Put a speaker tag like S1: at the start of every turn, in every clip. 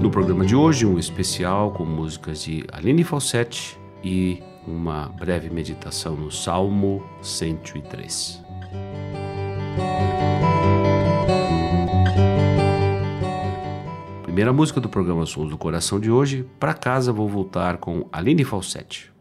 S1: No programa de hoje, um especial com músicas de Aline Falsetti e uma breve meditação no Salmo 103. Primeira música do programa Sons do Coração de hoje, Para casa vou voltar com Aline Falsetti.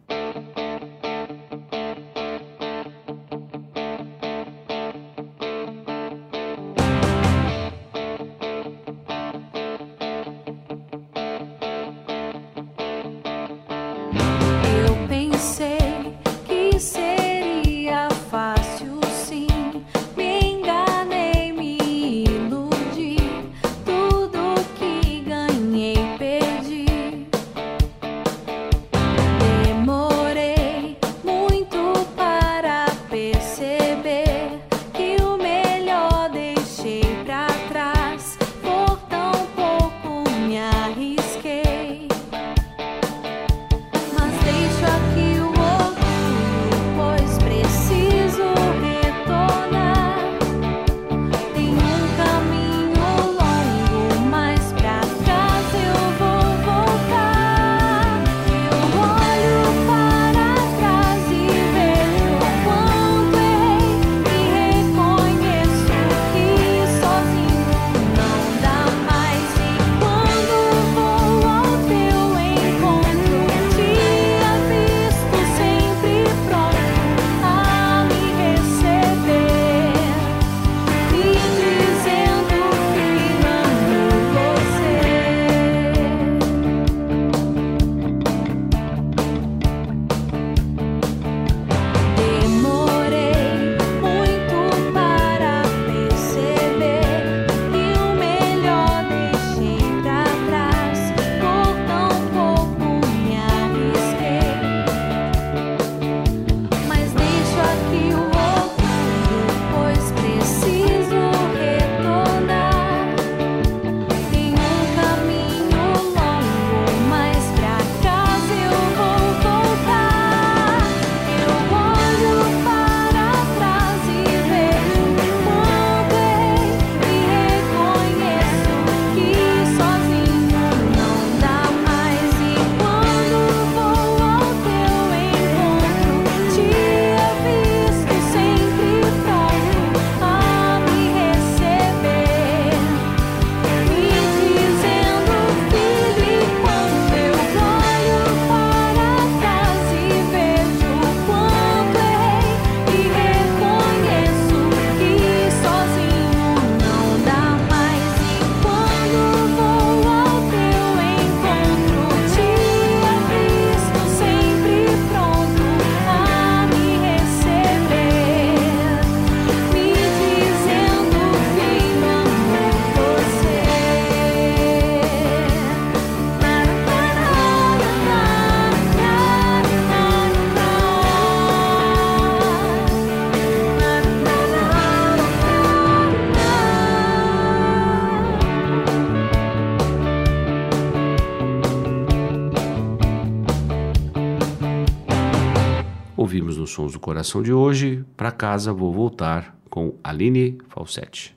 S1: Coração de hoje, para casa vou voltar com Aline Falsetti.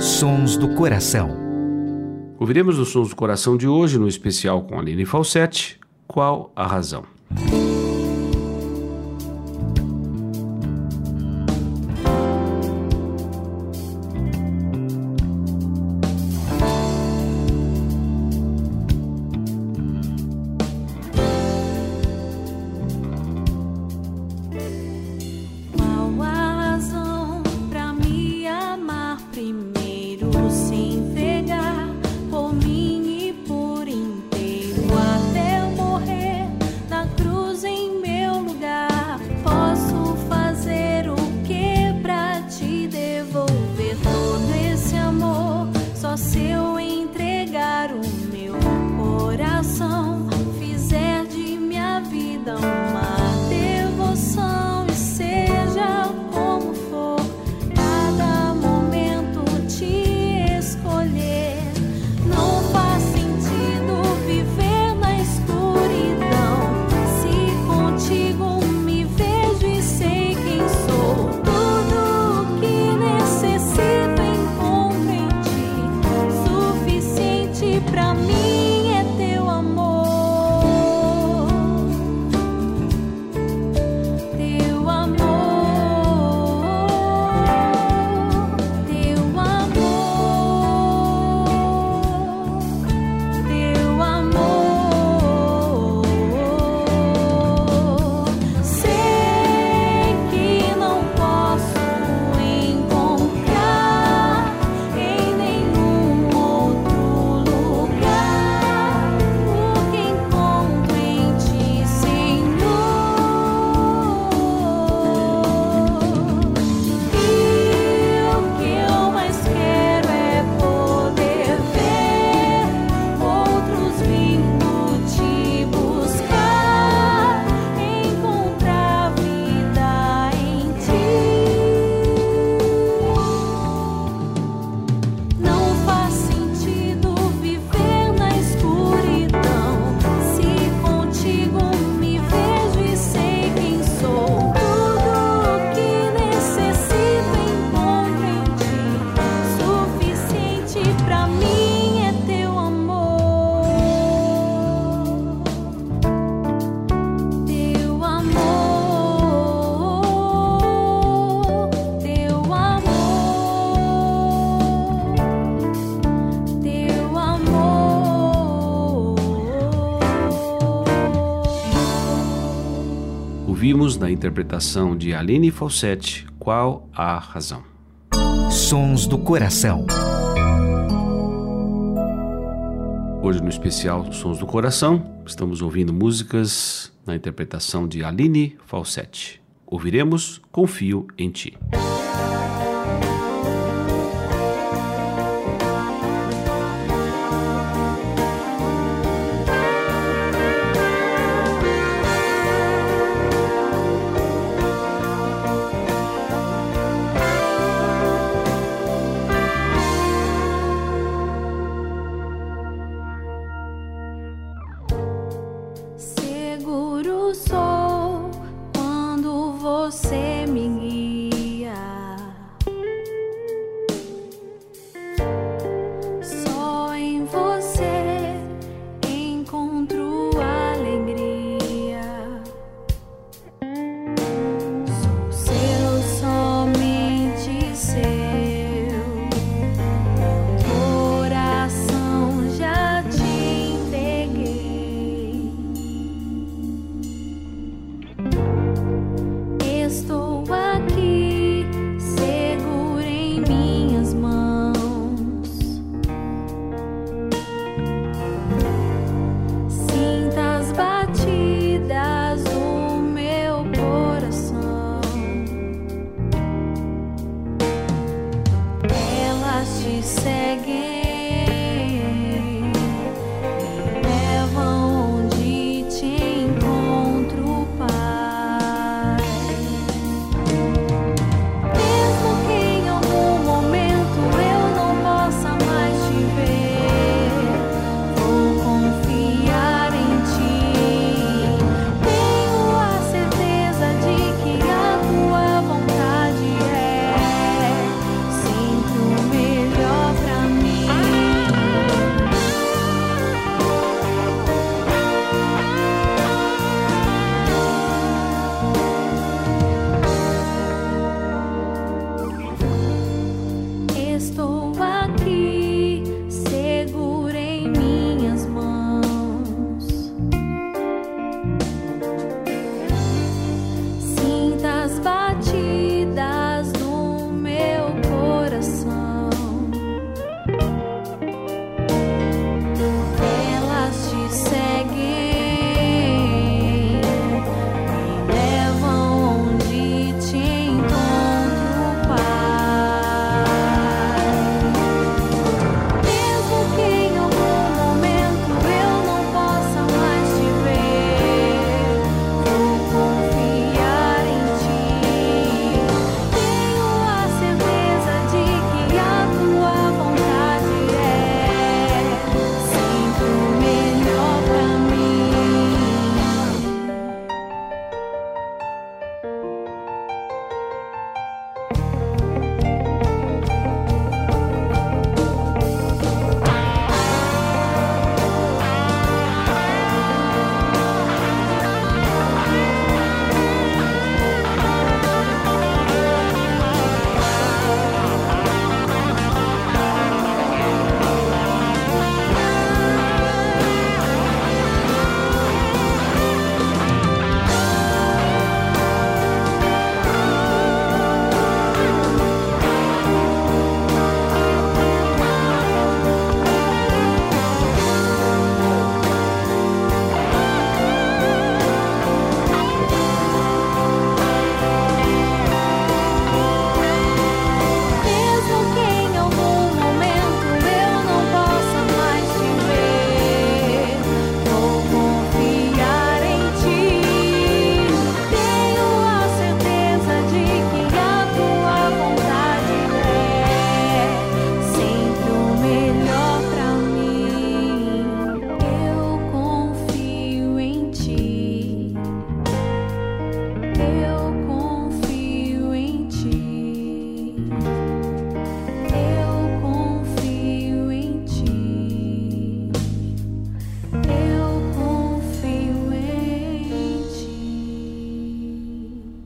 S2: Sons do Coração.
S1: Ouviremos os Sons do Coração de hoje no especial com Aline Falsetti, Qual a Razão? da interpretação de Aline Falsetti, Qual a Razão?
S2: Sons do Coração.
S1: Hoje no especial Sons do Coração, estamos ouvindo músicas na interpretação de Aline Falsetti. Ouviremos Confio em Ti.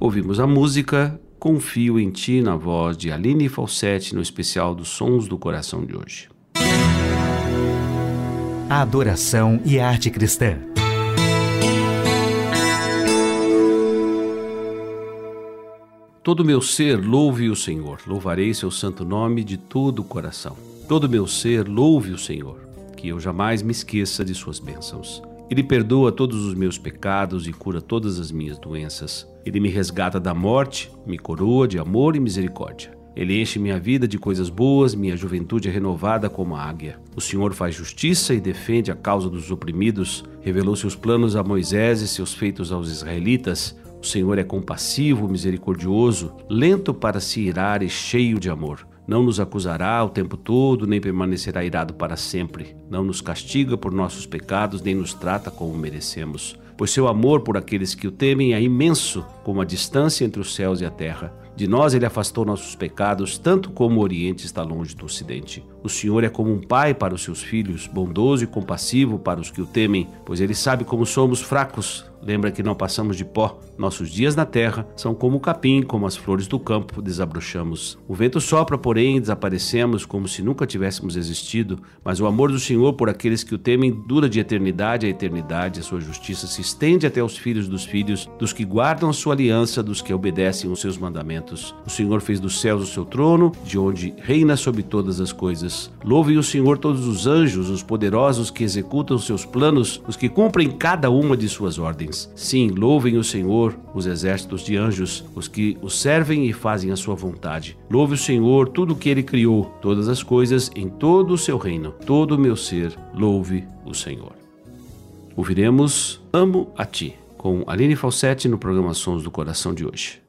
S3: Ouvimos a música Confio em Ti na voz de Aline Falsetti no especial dos Sons do Coração de hoje.
S2: A adoração e a arte cristã.
S3: Todo meu ser louve o Senhor, louvarei seu santo nome de todo o coração. Todo meu ser louve o Senhor, que eu jamais me esqueça de suas bênçãos. Ele perdoa todos os meus pecados e cura todas as minhas doenças. Ele me resgata da morte, me coroa de amor e misericórdia. Ele enche minha vida de coisas boas, minha juventude é renovada como a águia. O Senhor faz justiça e defende a causa dos oprimidos, revelou seus planos a Moisés e seus feitos aos israelitas. O Senhor é compassivo, misericordioso, lento para se irar e cheio de amor. Não nos acusará o tempo todo, nem permanecerá irado para sempre. Não nos castiga por nossos pecados, nem nos trata como merecemos. Pois seu amor por aqueles que o temem é imenso, como a distância entre os céus e a terra. De nós ele afastou nossos pecados, tanto como o Oriente está longe do Ocidente. O Senhor é como um pai para os seus filhos, bondoso e compassivo para os que o temem, pois ele sabe como somos fracos. Lembra que não passamos de pó. Nossos dias na terra são como o capim, como as flores do campo, desabrochamos. O vento sopra, porém, desaparecemos como se nunca tivéssemos existido. Mas o amor do Senhor por aqueles que o temem dura de eternidade a eternidade. A sua justiça se estende até os filhos dos filhos, dos que guardam a sua aliança, dos que obedecem os seus mandamentos. O Senhor fez dos céus o seu trono, de onde reina sobre todas as coisas. Louvem o Senhor todos os anjos, os poderosos que executam seus planos, os que cumprem cada uma de suas ordens. Sim, louvem o Senhor, os exércitos de anjos, os que o servem e fazem a sua vontade. Louve o Senhor tudo o que ele criou, todas as coisas em todo o seu reino. Todo o meu ser, louve o Senhor. Ouviremos Amo a Ti, com Aline Falsetti no programa Sons do Coração de hoje.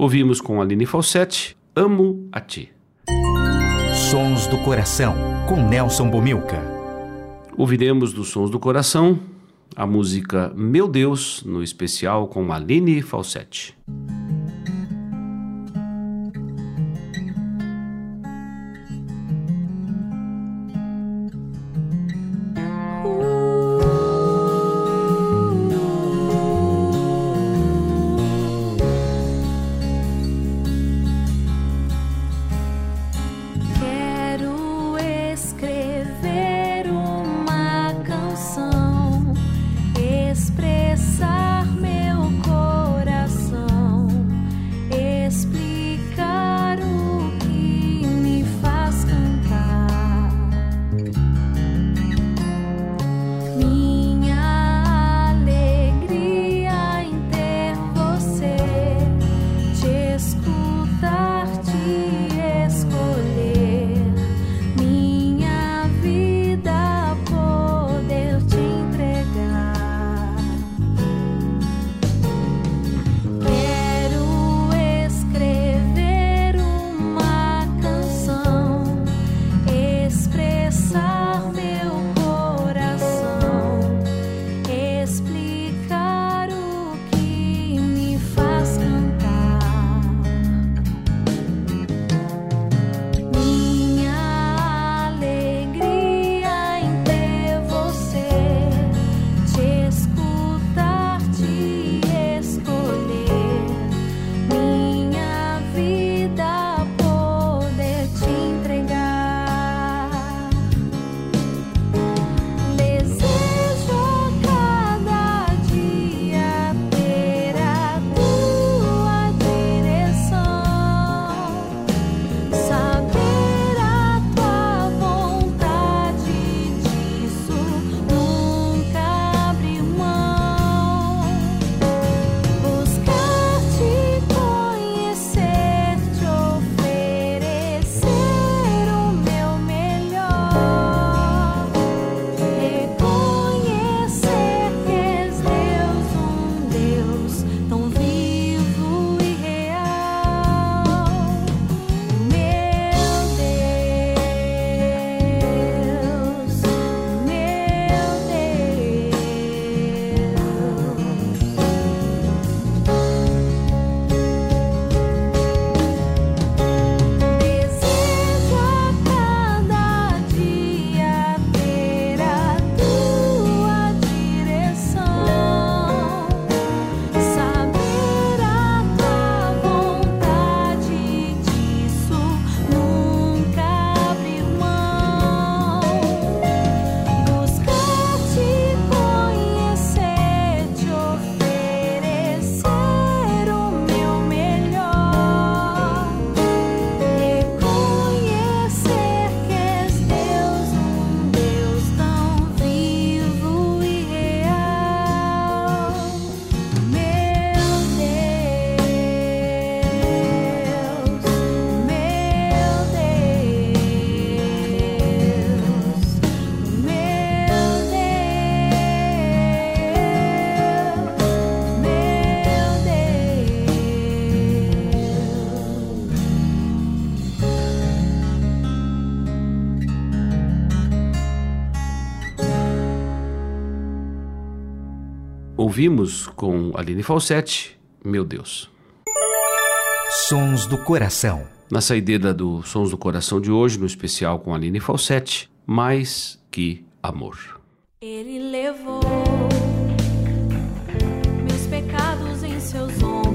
S1: Ouvimos com Aline Falsetti, Amo a Ti.
S2: Sons do Coração, com Nelson Bomilca.
S1: Ouviremos dos Sons do Coração a música Meu Deus, no especial com Aline Falsetti. ouvimos com Aline Falsetti, Meu Deus.
S2: Sons do Coração.
S1: Na saideira do Sons do Coração de hoje, no especial com Aline Falsetti, Mais Que Amor. Ele levou meus pecados em seus ombros.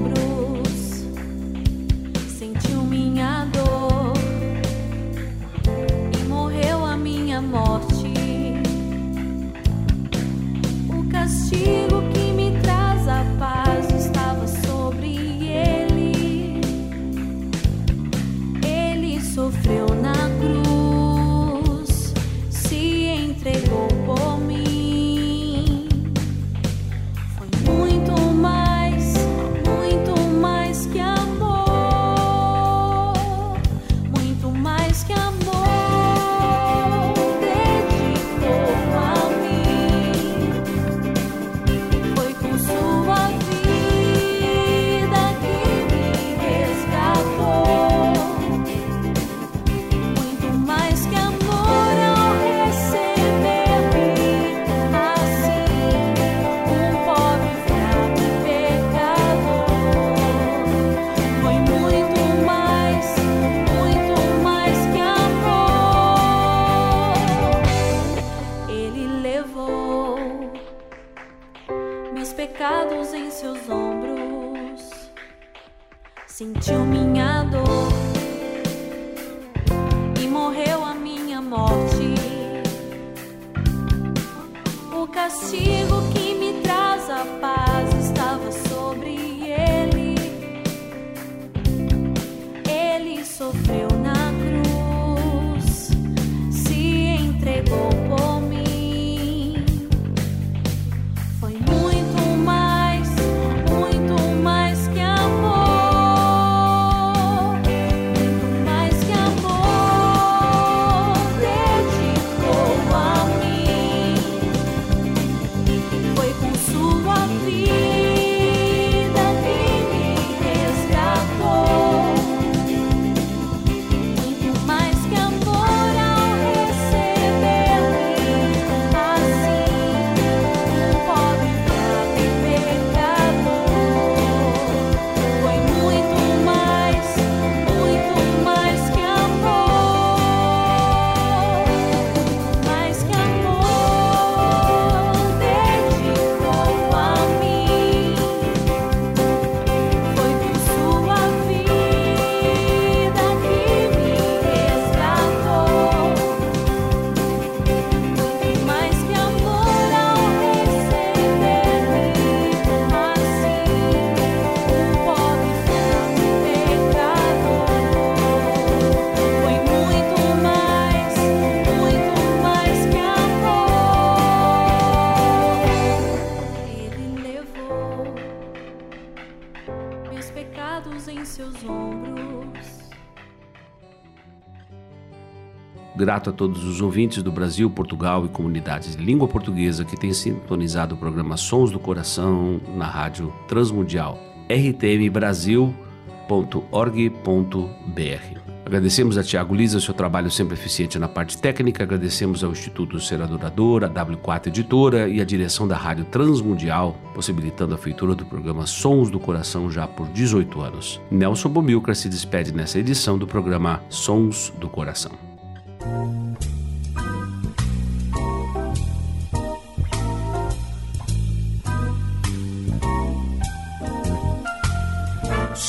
S3: Grato a todos os ouvintes do Brasil, Portugal e comunidades de língua portuguesa que têm sintonizado o programa Sons do Coração na rádio Transmundial rtmbrasil.org.br. Agradecemos a Tiago Lisa seu trabalho sempre eficiente na parte técnica, agradecemos ao Instituto Ser Adorador, a W4 Editora e a direção da Rádio Transmundial, possibilitando a feitura do programa Sons do Coração já por 18 anos. Nelson Bomilcar se despede nessa edição do programa Sons do Coração.